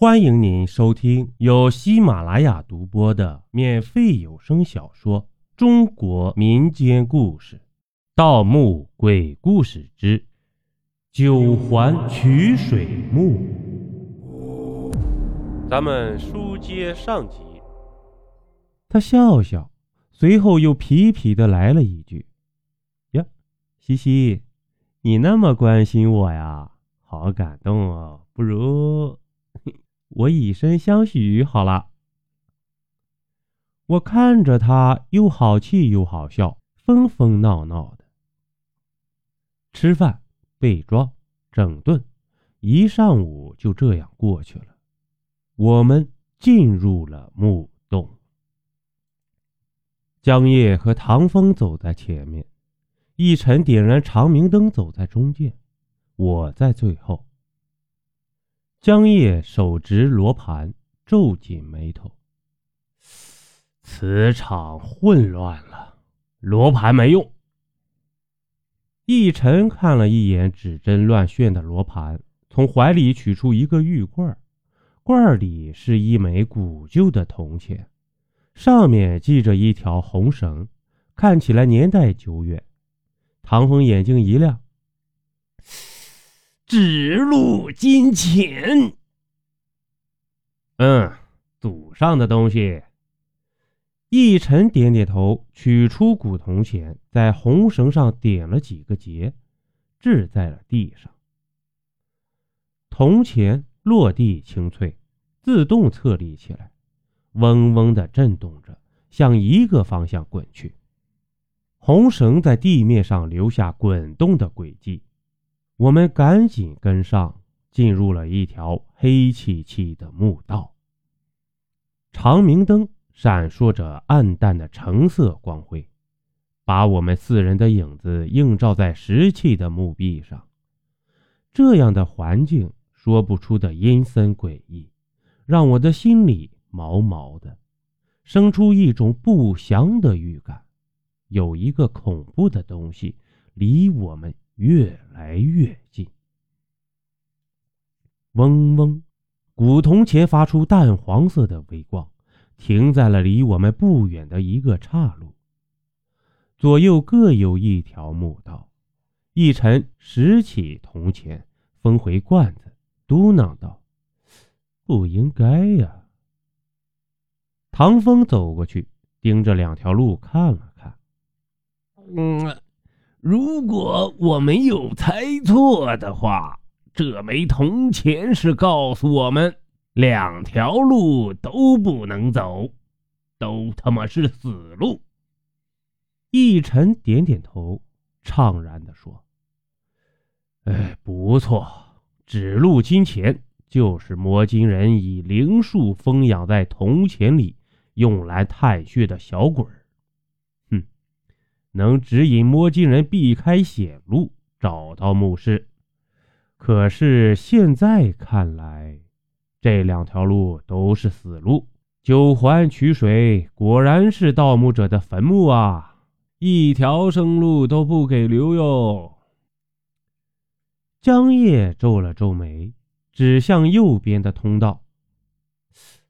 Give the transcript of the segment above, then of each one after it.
欢迎您收听由喜马拉雅独播的免费有声小说《中国民间故事·盗墓鬼故事之九环取水墓》。咱们书接上集。他笑笑，随后又皮皮的来了一句：“呀，西西，你那么关心我呀，好感动哦。不如……”我以身相许好了。我看着他，又好气又好笑，疯疯闹闹的。吃饭、被装、整顿，一上午就这样过去了。我们进入了墓洞。江夜和唐风走在前面，一晨点燃长明灯走在中间，我在最后。江夜手执罗盘，皱紧眉头。磁场混乱了，罗盘没用。逸晨看了一眼指针乱旋的罗盘，从怀里取出一个玉罐，罐里是一枚古旧的铜钱，上面系着一条红绳，看起来年代久远。唐风眼睛一亮。指路金钱，嗯，祖上的东西。奕晨点点头，取出古铜钱，在红绳上点了几个结，掷在了地上。铜钱落地清脆，自动侧立起来，嗡嗡的震动着，向一个方向滚去。红绳在地面上留下滚动的轨迹。我们赶紧跟上，进入了一条黑漆漆的墓道。长明灯闪烁着暗淡的橙色光辉，把我们四人的影子映照在石砌的墓壁上。这样的环境，说不出的阴森诡异，让我的心里毛毛的，生出一种不祥的预感。有一个恐怖的东西离我们。越来越近，嗡嗡，古铜钱发出淡黄色的微光，停在了离我们不远的一个岔路。左右各有一条墓道。一晨拾起铜钱，封回罐子，嘟囔道：“不应该呀。”唐风走过去，盯着两条路看了看，嗯。如果我没有猜错的话，这枚铜钱是告诉我们两条路都不能走，都他妈是死路。逸晨点点头，怅然地说：“哎，不错，指路金钱就是魔金人以灵术封养在铜钱里，用来探穴的小鬼儿。”能指引摸金人避开险路，找到墓室。可是现在看来，这两条路都是死路。九环取水果然是盗墓者的坟墓啊，一条生路都不给留哟。江夜皱了皱眉，指向右边的通道：“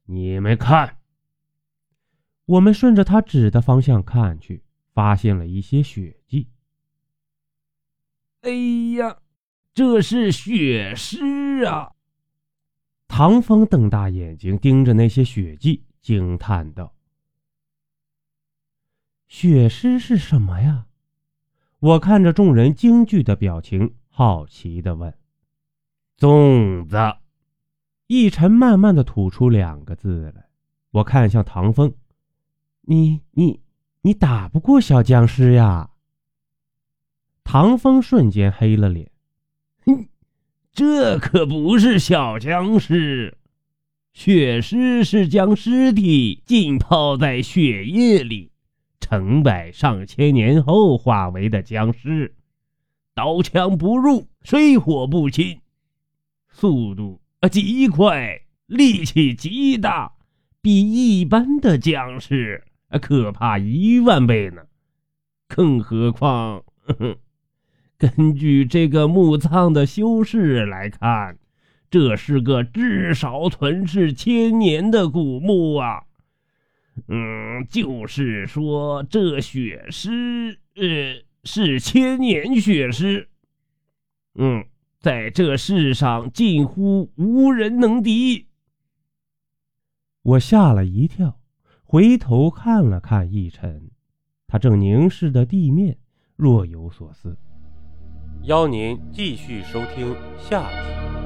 你们看。”我们顺着他指的方向看去。发现了一些血迹。哎呀，这是血尸啊！唐风瞪大眼睛盯着那些血迹，惊叹道：“血尸是什么呀？”我看着众人惊惧的表情，好奇的问：“粽子。”一晨慢慢的吐出两个字来。我看向唐风：“你你。”你打不过小僵尸呀！唐风瞬间黑了脸，哼，这可不是小僵尸，血尸是将尸体浸泡在血液里，成百上千年后化为的僵尸，刀枪不入，水火不侵，速度啊极快，力气极大，比一般的僵尸。可怕一万倍呢！更何况，根据这个墓葬的修饰来看，这是个至少存世千年的古墓啊。嗯，就是说这血尸，呃，是千年血尸。嗯，在这世上近乎无人能敌。我吓了一跳，回头看了看逸晨，他正凝视着地面，若有所思。邀您继续收听下集。